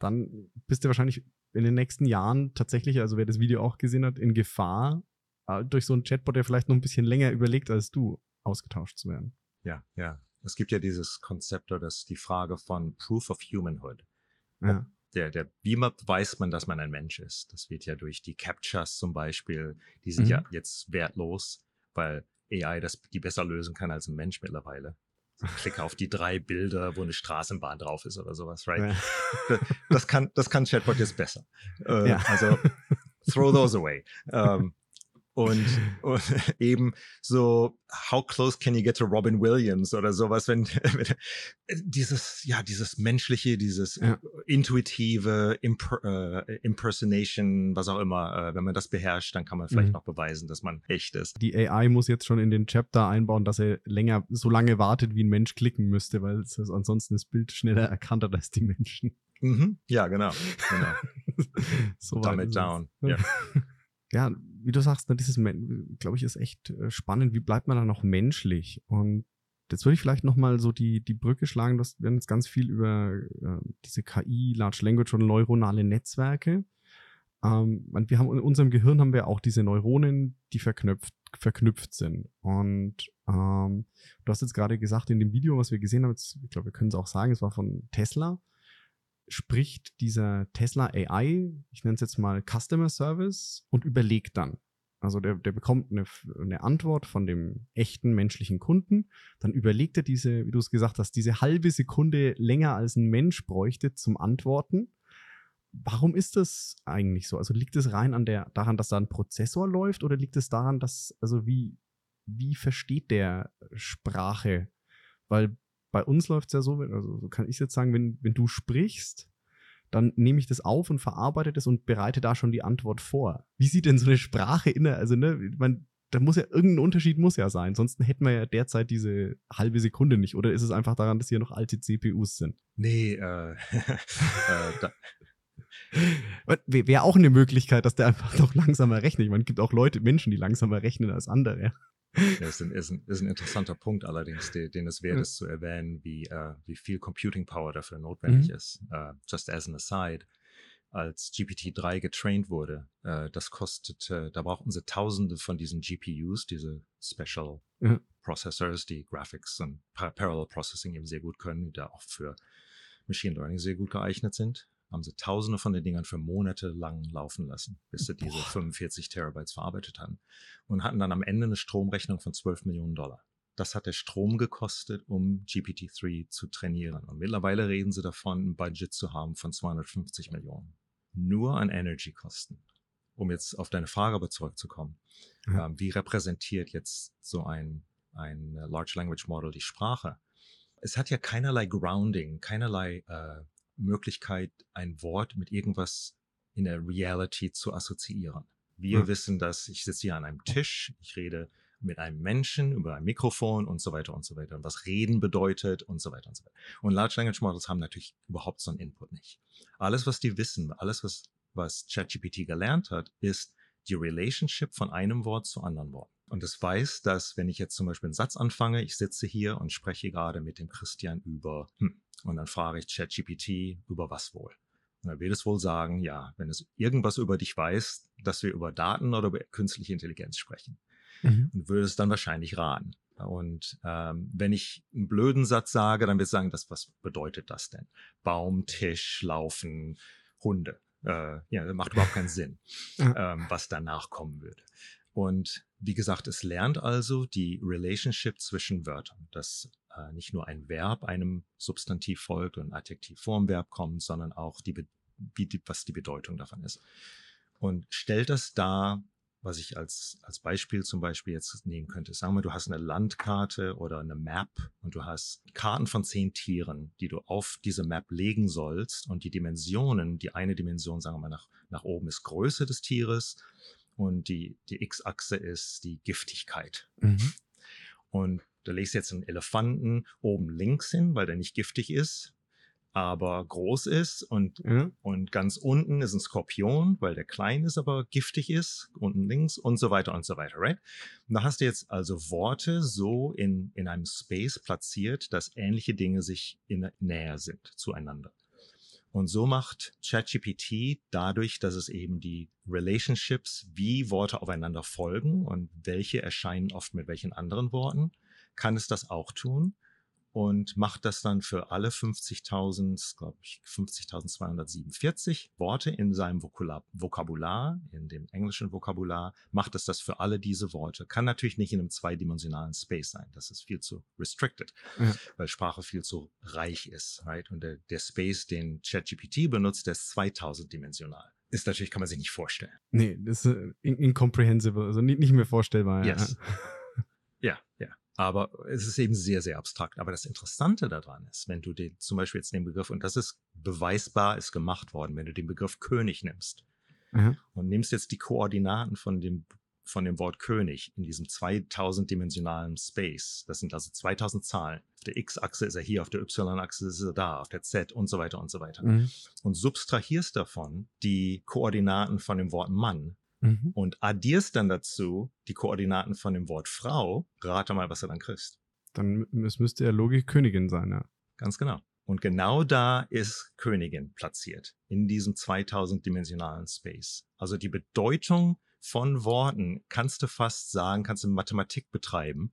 dann bist du wahrscheinlich in den nächsten Jahren tatsächlich, also wer das Video auch gesehen hat, in Gefahr, äh, durch so einen Chatbot, der vielleicht noch ein bisschen länger überlegt als du, ausgetauscht zu werden.
Ja, ja. Es gibt ja dieses Konzept oder das die Frage von Proof of Humanhood. Ja der, der, wie weiß man, dass man ein Mensch ist? Das wird ja durch die Captchas zum Beispiel, die sind mhm. ja jetzt wertlos. weil AI das die besser lösen kann als ein Mensch mittlerweile. Klicke auf die drei Bilder, wo eine Straßenbahn drauf ist oder sowas, right? Ja. Das, kann, das kann Chatbot jetzt besser. Äh, ja. Also throw those away. Ähm, und, <laughs> und, eben so, how close can you get to Robin Williams oder sowas, wenn, <laughs> wenn dieses, ja, dieses menschliche, dieses ja. intuitive Imper, äh, Impersonation, was auch immer, äh, wenn man das beherrscht, dann kann man vielleicht mhm. noch beweisen, dass man echt ist.
Die AI muss jetzt schon in den Chapter einbauen, dass er länger, so lange wartet, wie ein Mensch klicken müsste, weil es ansonsten das Bild schneller erkannt hat als die Menschen.
Mhm. Ja, genau. genau. <laughs> so Dumb it down. Ja.
ja, wie du sagst, ne, dieses, glaube ich, ist echt äh, spannend. Wie bleibt man da noch menschlich? Und jetzt würde ich vielleicht nochmal so die, die Brücke schlagen, dass wir haben jetzt ganz viel über äh, diese KI, Large Language und neuronale Netzwerke. Ähm, wir haben in unserem Gehirn haben wir auch diese Neuronen, die verknüpft, verknüpft sind. Und ähm, du hast jetzt gerade gesagt, in dem Video, was wir gesehen haben, jetzt, ich glaube, wir können es auch sagen, es war von Tesla, spricht dieser Tesla AI, ich nenne es jetzt mal Customer Service, und überlegt dann. Also der, der bekommt eine, eine Antwort von dem echten menschlichen Kunden. Dann überlegt er diese, wie du es gesagt hast, diese halbe Sekunde länger als ein Mensch bräuchte zum Antworten. Warum ist das eigentlich so? Also liegt es rein an der, daran, dass da ein Prozessor läuft oder liegt es daran, dass, also wie, wie versteht der Sprache? Weil bei uns läuft es ja so, also kann ich jetzt sagen, wenn, wenn du sprichst, dann nehme ich das auf und verarbeite das und bereite da schon die Antwort vor. Wie sieht denn so eine Sprache inne, also ne, man, da muss ja irgendein Unterschied muss ja sein, sonst hätten wir ja derzeit diese halbe Sekunde nicht. Oder ist es einfach daran, dass hier noch alte CPUs sind?
Nee, äh, <laughs> äh
Wäre auch eine Möglichkeit, dass der einfach noch langsamer rechnet. Ich meine, es gibt auch Leute, Menschen, die langsamer rechnen als andere.
Ja, ist, ein, ist, ein, ist ein interessanter Punkt allerdings, den, den es wert ist zu erwähnen, wie, uh, wie viel Computing Power dafür notwendig mhm. ist. Uh, just as an aside, als GPT-3 getraint wurde, uh, das kostete, da brauchten sie tausende von diesen GPUs, diese Special mhm. Processors, die Graphics und Parallel Processing eben sehr gut können, die da auch für Machine Learning sehr gut geeignet sind haben sie tausende von den Dingern für Monate lang laufen lassen, bis sie diese Boah. 45 Terabytes verarbeitet hatten. Und hatten dann am Ende eine Stromrechnung von 12 Millionen Dollar. Das hat der Strom gekostet, um GPT-3 zu trainieren. Und mittlerweile reden sie davon, ein Budget zu haben von 250 Millionen. Nur an Energy-Kosten. Um jetzt auf deine Frage aber zurückzukommen. Ja. Ähm, wie repräsentiert jetzt so ein, ein Large Language Model die Sprache? Es hat ja keinerlei Grounding, keinerlei äh, Möglichkeit, ein Wort mit irgendwas in der Reality zu assoziieren. Wir hm. wissen, dass ich sitze hier an einem Tisch, ich rede mit einem Menschen über ein Mikrofon und so weiter und so weiter und was reden bedeutet und so weiter und so weiter. Und Large Language Models haben natürlich überhaupt so einen Input nicht. Alles, was die wissen, alles, was, was ChatGPT gelernt hat, ist die Relationship von einem Wort zu anderen Worten. Und es weiß, dass wenn ich jetzt zum Beispiel einen Satz anfange, ich sitze hier und spreche gerade mit dem Christian über hm, und dann frage ich ChatGPT, über was wohl? Und er wird es wohl sagen, ja, wenn es irgendwas über dich weiß, dass wir über Daten oder über künstliche Intelligenz sprechen. Mhm. Und würde es dann wahrscheinlich raten. Und ähm, wenn ich einen blöden Satz sage, dann wird es sagen, das, was bedeutet das denn? Baum, Tisch, Laufen, Hunde. Äh, ja, das macht überhaupt keinen Sinn, <laughs> ja. ähm, was danach kommen würde. Und wie gesagt, es lernt also die Relationship zwischen Wörtern, dass äh, nicht nur ein Verb einem Substantiv folgt und Adjektiv vorm Verb kommt, sondern auch die, wie die, was die Bedeutung davon ist. Und stellt das dar, was ich als, als Beispiel zum Beispiel jetzt nehmen könnte. Sagen wir, du hast eine Landkarte oder eine Map und du hast Karten von zehn Tieren, die du auf diese Map legen sollst und die Dimensionen, die eine Dimension, sagen wir mal, nach, nach oben ist Größe des Tieres und die, die X-Achse ist die Giftigkeit. Mhm. Und du legst jetzt einen Elefanten oben links hin, weil der nicht giftig ist, aber groß ist und, mhm. und ganz unten ist ein Skorpion, weil der klein ist, aber giftig ist, unten links und so weiter und so weiter, right? Und da hast du jetzt also Worte so in, in einem Space platziert, dass ähnliche Dinge sich in näher sind zueinander. Und so macht ChatGPT dadurch, dass es eben die Relationships, wie Worte aufeinander folgen und welche erscheinen oft mit welchen anderen Worten, kann es das auch tun. Und macht das dann für alle 50.000, glaube ich, 50.247 Worte in seinem Vokabular, in dem englischen Vokabular, macht es das für alle diese Worte. Kann natürlich nicht in einem zweidimensionalen Space sein. Das ist viel zu restricted, ja. weil Sprache viel zu reich ist. Right? Und der, der Space, den ChatGPT benutzt, der ist 2000-dimensional ist natürlich, kann man sich nicht vorstellen.
Nee, das ist äh, incomprehensible, also nicht, nicht mehr vorstellbar.
Yes. <laughs> Aber es ist eben sehr, sehr abstrakt. Aber das Interessante daran ist, wenn du den, zum Beispiel jetzt den Begriff, und das ist beweisbar, ist gemacht worden, wenn du den Begriff König nimmst mhm. und nimmst jetzt die Koordinaten von dem, von dem Wort König in diesem 2000-dimensionalen Space, das sind also 2000 Zahlen. Auf der X-Achse ist er hier, auf der Y-Achse ist er da, auf der Z und so weiter und so weiter. Mhm. Und subtrahierst davon die Koordinaten von dem Wort Mann mhm. und addierst dann dazu die Koordinaten von dem Wort Frau, rate mal, was du dann kriegst.
Dann es müsste ja Logik Königin sein, ja.
Ganz genau. Und genau da ist Königin platziert, in diesem 2000-dimensionalen Space. Also die Bedeutung von Worten kannst du fast sagen, kannst du Mathematik betreiben,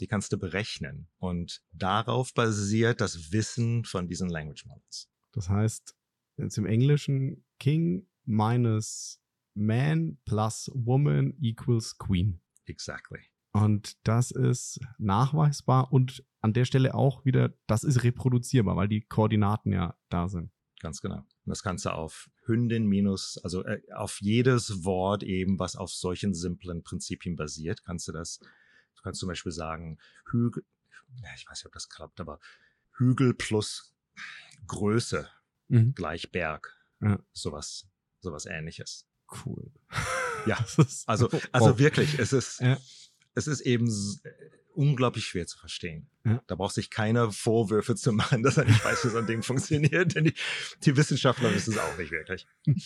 die kannst du berechnen. Und darauf basiert das Wissen von diesen Language Models.
Das heißt, jetzt im Englischen King minus Man plus Woman equals Queen.
Exactly.
Und das ist nachweisbar und an der Stelle auch wieder, das ist reproduzierbar, weil die Koordinaten ja da sind.
Ganz genau. Und das kannst du auf Hündin minus, also äh, auf jedes Wort eben, was auf solchen simplen Prinzipien basiert, kannst du das, du kannst zum Beispiel sagen, Hügel, ich weiß nicht, ob das klappt, aber Hügel plus Größe mhm. gleich Berg. Ja. Sowas, sowas ähnliches.
Cool.
Ja, <laughs> also, also wow. wirklich, es ist, ja. es ist eben äh, unglaublich schwer zu verstehen. Ja. Da braucht sich keiner Vorwürfe zu machen, <laughs> dass er nicht weiß, wie so ein Ding funktioniert, denn die, die Wissenschaftler wissen es auch nicht wirklich. <laughs>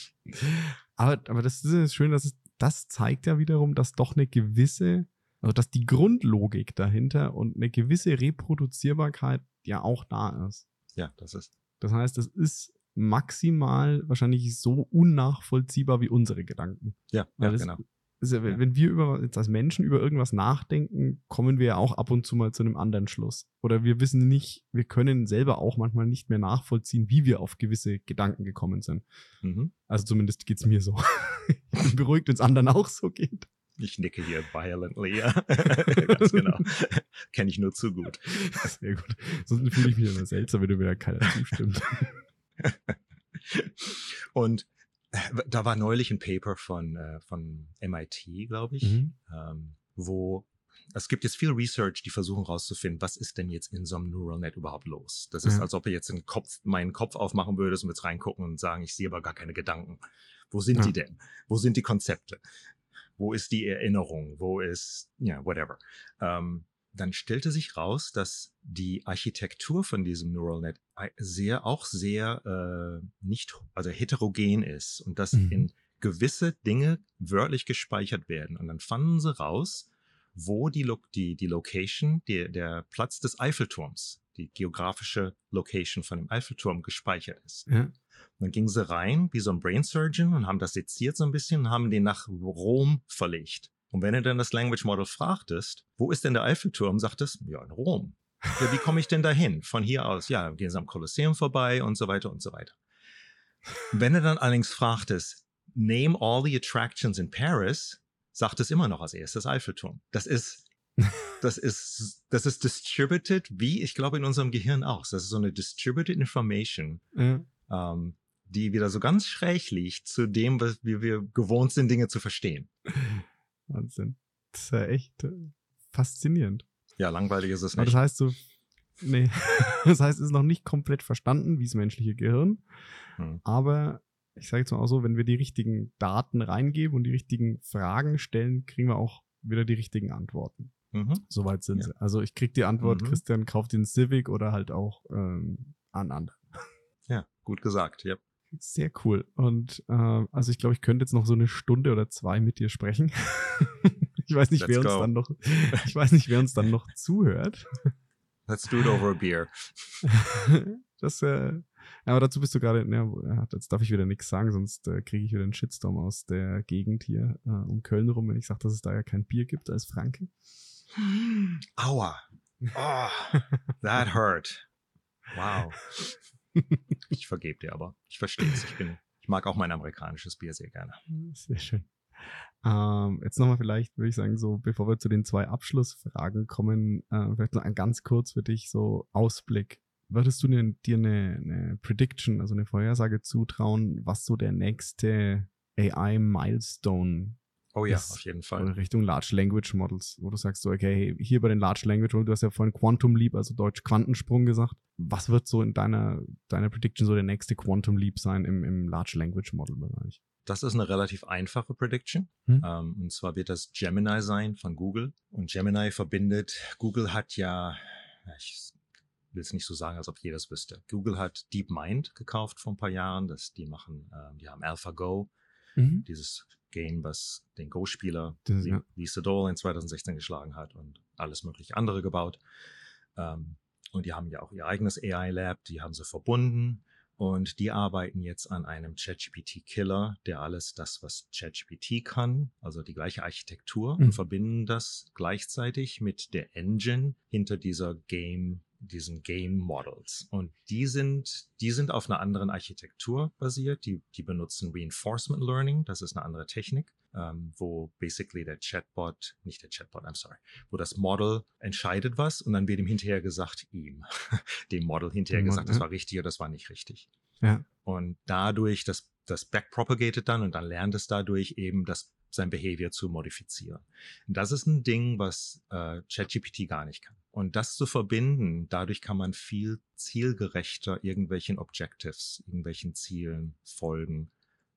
Aber, aber das ist schön, dass es, das zeigt ja wiederum, dass doch eine gewisse, also dass die Grundlogik dahinter und eine gewisse Reproduzierbarkeit ja auch da ist.
Ja, das ist.
Das heißt, es ist maximal wahrscheinlich so unnachvollziehbar wie unsere Gedanken.
Ja, ja das, genau.
Also, ja. Wenn wir über, jetzt als Menschen über irgendwas nachdenken, kommen wir ja auch ab und zu mal zu einem anderen Schluss. Oder wir wissen nicht, wir können selber auch manchmal nicht mehr nachvollziehen, wie wir auf gewisse Gedanken gekommen sind. Mhm. Also zumindest geht es mir so. <laughs> ich bin beruhigt, wenn es anderen auch so geht.
Ich nicke hier violently, ja. <laughs> Ganz genau. Kenne ich nur zu gut.
Sehr gut. Sonst fühle ich mich immer seltsam, wenn du mir da keiner zustimmt. <laughs> <laughs>
und äh, da war neulich ein Paper von, äh, von MIT, glaube ich, mhm. ähm, wo es gibt jetzt viel Research, die versuchen herauszufinden, was ist denn jetzt in so einem Neural Net überhaupt los? Das ist, ja. als ob ihr jetzt einen Kopf, meinen Kopf aufmachen würdest und jetzt reingucken und sagen, ich sehe aber gar keine Gedanken. Wo sind ja. die denn? Wo sind die Konzepte? Wo ist die Erinnerung? Wo ist, ja, yeah, whatever. Ähm, dann stellte sich raus, dass die Architektur von diesem Neural Net sehr, auch sehr äh, nicht, also heterogen ist und dass mhm. in gewisse Dinge wörtlich gespeichert werden. Und dann fanden sie raus, wo die, Lo die, die Location, die, der Platz des Eiffelturms, die geografische Location von dem Eiffelturm gespeichert ist. Ja. Dann gingen sie rein, wie so ein Brain Surgeon, und haben das seziert so ein bisschen und haben den nach Rom verlegt. Und wenn du dann das Language Model fragtest, wo ist denn der Eiffelturm, sagt es, ja, in Rom. Ja, wie komme ich denn dahin? Von hier aus, ja, gehen sie am Kolosseum vorbei und so weiter und so weiter. Wenn du dann allerdings fragtest, name all the attractions in Paris, sagt es immer noch als erstes Eiffelturm. Das ist, das ist, das ist distributed, wie ich glaube in unserem Gehirn auch. Das ist so eine distributed information, mhm. ähm, die wieder so ganz schräg liegt zu dem, wie wir gewohnt sind, Dinge zu verstehen.
Wahnsinn. Das ist ja echt äh, faszinierend.
Ja, langweilig ist es nicht.
Aber das heißt so, nee, <laughs> das heißt, es ist noch nicht komplett verstanden, wie das menschliche Gehirn. Hm. Aber ich sage jetzt mal auch so, wenn wir die richtigen Daten reingeben und die richtigen Fragen stellen, kriegen wir auch wieder die richtigen Antworten. Mhm. Soweit sind ja. sie. Also ich kriege die Antwort, mhm. Christian kauft den Civic oder halt auch ähm, an anderen.
Ja, gut gesagt, ja.
Sehr cool. Und äh, also ich glaube, ich könnte jetzt noch so eine Stunde oder zwei mit dir sprechen. <laughs> ich weiß nicht, Let's wer uns dann noch, ich weiß nicht, wer uns dann noch zuhört.
Let's do it over a beer. <laughs>
das, äh, aber dazu bist du gerade, ja, jetzt darf ich wieder nichts sagen, sonst äh, kriege ich wieder einen Shitstorm aus der Gegend hier äh, um Köln rum, wenn ich sage, dass es da ja kein Bier gibt als Franke.
Aua. Oh, that hurt. Wow. <laughs> Ich vergebe dir aber. Ich verstehe es. Ich, ich mag auch mein amerikanisches Bier sehr gerne.
Sehr schön. Ähm, jetzt nochmal vielleicht, würde ich sagen, so bevor wir zu den zwei Abschlussfragen kommen, äh, vielleicht noch ein ganz kurz für dich so Ausblick. Würdest du dir, dir eine, eine Prediction, also eine Vorhersage zutrauen, was so der nächste AI-Milestone
Oh ja, auf jeden Fall.
Richtung Large Language Models, wo du sagst so, okay, hier bei den Large Language Models, du hast ja vorhin Quantum Leap, also Deutsch Quantensprung gesagt. Was wird so in deiner, deiner Prediction so der nächste Quantum Leap sein im, im Large Language Model Bereich?
Das ist eine relativ einfache Prediction. Hm? Ähm, und zwar wird das Gemini sein von Google. Und Gemini verbindet, Google hat ja, ich will es nicht so sagen, als ob jeder es wüsste. Google hat DeepMind gekauft vor ein paar Jahren. Das, die machen, äh, die haben AlphaGo, mhm. dieses Game, was den Go-Spieler ja. Lee Sedol in 2016 geschlagen hat und alles mögliche andere gebaut. Ähm, und die haben ja auch ihr eigenes AI-Lab, die haben sie verbunden und die arbeiten jetzt an einem ChatGPT-Killer, der alles das, was ChatGPT kann, also die gleiche Architektur, mhm. und verbinden das gleichzeitig mit der Engine hinter dieser Game diesen Game Models. Und die sind, die sind auf einer anderen Architektur basiert. Die, die benutzen Reinforcement Learning. Das ist eine andere Technik, ähm, wo basically der Chatbot, nicht der Chatbot, I'm sorry, wo das Model entscheidet was und dann wird ihm hinterher gesagt, ihm, <laughs> dem Model hinterher gesagt, das war richtig oder das war nicht richtig.
Ja.
Und dadurch, das, das backpropagated dann und dann lernt es dadurch eben, das sein Behavior zu modifizieren. Und das ist ein Ding, was äh, ChatGPT gar nicht kann. Und das zu verbinden, dadurch kann man viel zielgerechter irgendwelchen Objectives, irgendwelchen Zielen folgen.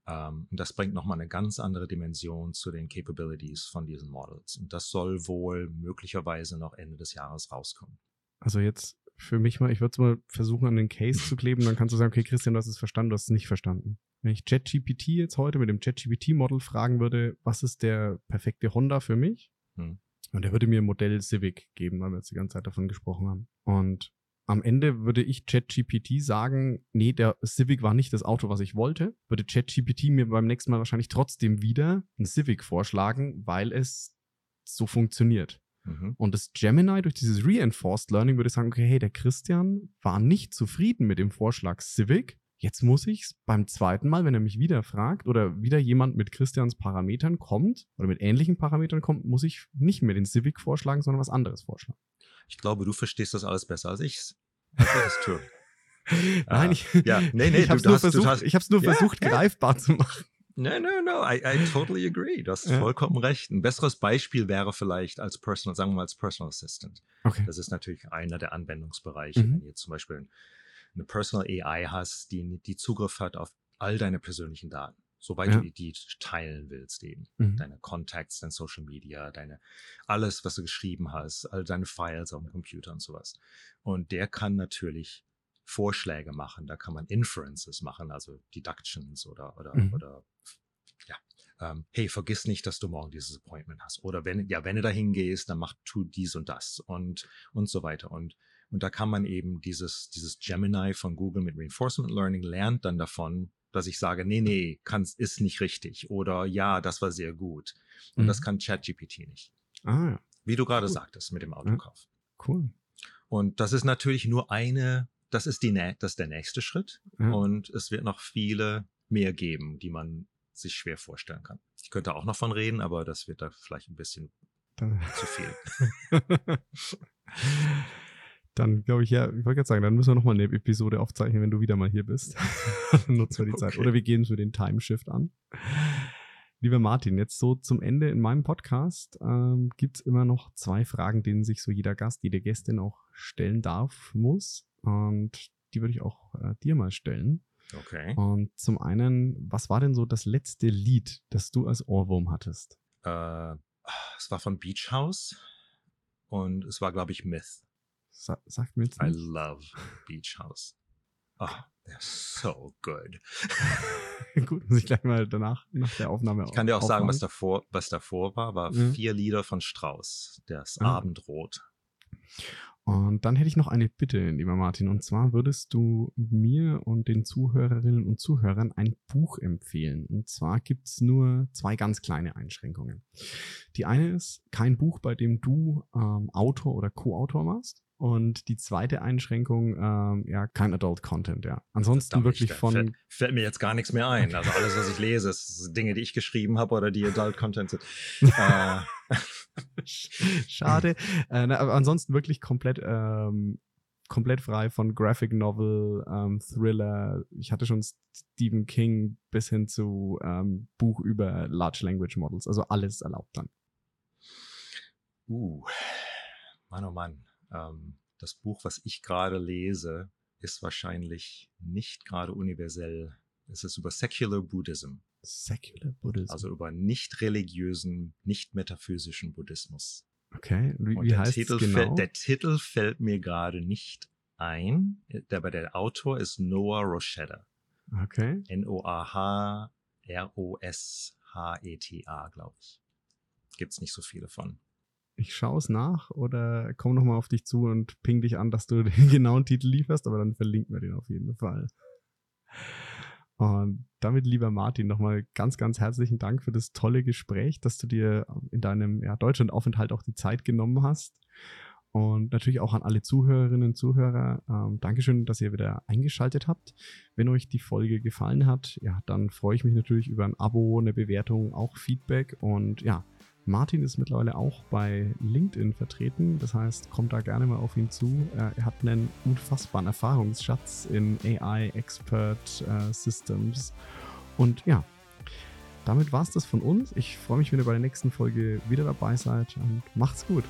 Ähm, und das bringt nochmal eine ganz andere Dimension zu den Capabilities von diesen Models. Und das soll wohl möglicherweise noch Ende des Jahres rauskommen.
Also jetzt für mich mal, ich würde es mal versuchen, an den Case zu kleben, dann kannst du sagen, okay, Christian, du hast es verstanden, du hast es nicht verstanden. Wenn ich ChatGPT jetzt heute mit dem ChatGPT-Model fragen würde, was ist der perfekte Honda für mich? Hm. Und er würde mir ein Modell Civic geben, weil wir jetzt die ganze Zeit davon gesprochen haben. Und am Ende würde ich ChatGPT sagen, nee, der Civic war nicht das Auto, was ich wollte. Würde ChatGPT mir beim nächsten Mal wahrscheinlich trotzdem wieder ein Civic vorschlagen, weil es so funktioniert. Mhm. Und das Gemini durch dieses Reinforced Learning würde sagen, okay, hey, der Christian war nicht zufrieden mit dem Vorschlag Civic, Jetzt muss ich es beim zweiten Mal, wenn er mich wieder fragt oder wieder jemand mit Christians Parametern kommt oder mit ähnlichen Parametern kommt, muss ich nicht mehr den Civic vorschlagen, sondern was anderes vorschlagen.
Ich glaube, du verstehst das alles besser als <laughs> ich. Das ist true.
Nein, ich, ja, nee, nee, ich habe es nur, versucht, hast, ich hab's nur yeah, versucht yeah. greifbar zu machen.
No, no, no, I, I totally agree. Du hast ja. vollkommen recht. Ein besseres Beispiel wäre vielleicht als Personal, sagen wir mal als Personal Assistant.
Okay.
Das ist natürlich einer der Anwendungsbereiche. Mhm. Wenn ihr zum Beispiel eine Personal AI hast, die, die Zugriff hat auf all deine persönlichen Daten, soweit ja. du die, teilen willst eben. Mhm. Deine Contacts, dein Social Media, deine, alles, was du geschrieben hast, all deine Files auf dem Computer und sowas. Und der kann natürlich Vorschläge machen, da kann man Inferences machen, also Deductions oder, oder, mhm. oder ja, ähm, hey, vergiss nicht, dass du morgen dieses Appointment hast. Oder wenn, ja, wenn du da hingehst, dann mach, tu dies und das und, und so weiter. Und und da kann man eben dieses, dieses Gemini von Google mit Reinforcement Learning lernt dann davon, dass ich sage, nee, nee, kann's, ist nicht richtig. Oder ja, das war sehr gut. Und mhm. das kann ChatGPT nicht.
Ah, ja.
Wie du gerade cool. sagtest mit dem Autokauf.
Ja, cool.
Und das ist natürlich nur eine, das ist die, das ist der nächste Schritt. Ja. Und es wird noch viele mehr geben, die man sich schwer vorstellen kann. Ich könnte auch noch von reden, aber das wird da vielleicht ein bisschen zu viel. <laughs> <laughs>
Dann glaube ich, ja, ich wollte gerade sagen, dann müssen wir nochmal eine Episode aufzeichnen, wenn du wieder mal hier bist. <laughs> Nutzen wir die Zeit. Oder wir gehen für den Timeshift an. Lieber Martin, jetzt so zum Ende in meinem Podcast ähm, gibt es immer noch zwei Fragen, denen sich so jeder Gast, jede Gästin auch stellen darf, muss. Und die würde ich auch äh, dir mal stellen.
Okay.
Und zum einen, was war denn so das letzte Lied, das du als Ohrwurm hattest?
Äh, es war von Beach House und es war, glaube ich, Myth.
Sa sagt mir jetzt
nicht. I love Beach House. Oh, they're so good. <laughs>
Gut, muss ich gleich mal danach nach der Aufnahme
Ich kann dir auch aufmachen. sagen, was davor, was davor war, war ja. vier Lieder von Strauss, das ah. Abendrot.
Und dann hätte ich noch eine Bitte, lieber Martin. Und zwar würdest du mir und den Zuhörerinnen und Zuhörern ein Buch empfehlen. Und zwar gibt es nur zwei ganz kleine Einschränkungen. Die eine ist kein Buch, bei dem du ähm, Autor oder Co-Autor warst. Und die zweite Einschränkung, ähm, ja, kein Adult Content, ja. Ansonsten
Verdammt,
wirklich
ich-
von.
Fällt, fällt mir jetzt gar nichts mehr ein. Also alles, was ich lese, ist Dinge, die ich geschrieben habe oder die Adult Content sind. äh, <laughs>
Schade. äh, na, aber ansonsten wirklich komplett, ähm, komplett frei von Graphic Novel, ähm, Thriller. Ich hatte schon Stephen King bis hin zu ähm, Buch über Large Language Models. Also alles erlaubt dann.
uh, Mann, oh Mann. Ähm, das Buch, was ich gerade lese, ist wahrscheinlich nicht gerade universell. Es ist über Secular Buddhism,
Secular Buddhism.
also über nicht religiösen, nicht metaphysischen Buddhismus.
okay. Wie,
Und
wie
der,
heißt
Titel
es genau?
fällt, der Titel fällt mir gerade nicht ein, der- aber der Autor ist Noah Rochetta.
okay.
N-O-A-H-R-O-S-H-E-T-A, glaube ich. Gibt's nicht so viele von.
Ich schaue es nach oder komm nochmal auf dich zu und ping dich an, dass du <laughs> den genauen Titel lieferst, aber dann verlinken wir den auf jeden Fall. Und damit, lieber Martin, nochmal ganz, ganz herzlichen Dank für das tolle Gespräch, dass du dir in deinem ja, Deutschlandaufenthalt auch die Zeit genommen hast. Und natürlich auch an alle Zuhörerinnen und Zuhörer. Ähm, Dankeschön, dass ihr wieder eingeschaltet habt. Wenn euch die Folge gefallen hat, ja, dann freue ich mich natürlich über ein Abo, eine Bewertung, auch Feedback. Und ja, Martin ist mittlerweile auch bei LinkedIn vertreten. Das heißt, kommt da gerne mal auf ihn zu. Äh, Er hat einen unfassbaren Erfahrungsschatz in AI, Expert äh, Systems. Und ja, damit war es das von uns. Ich freue mich, wenn ihr bei der nächsten Folge wieder dabei seid und macht's gut.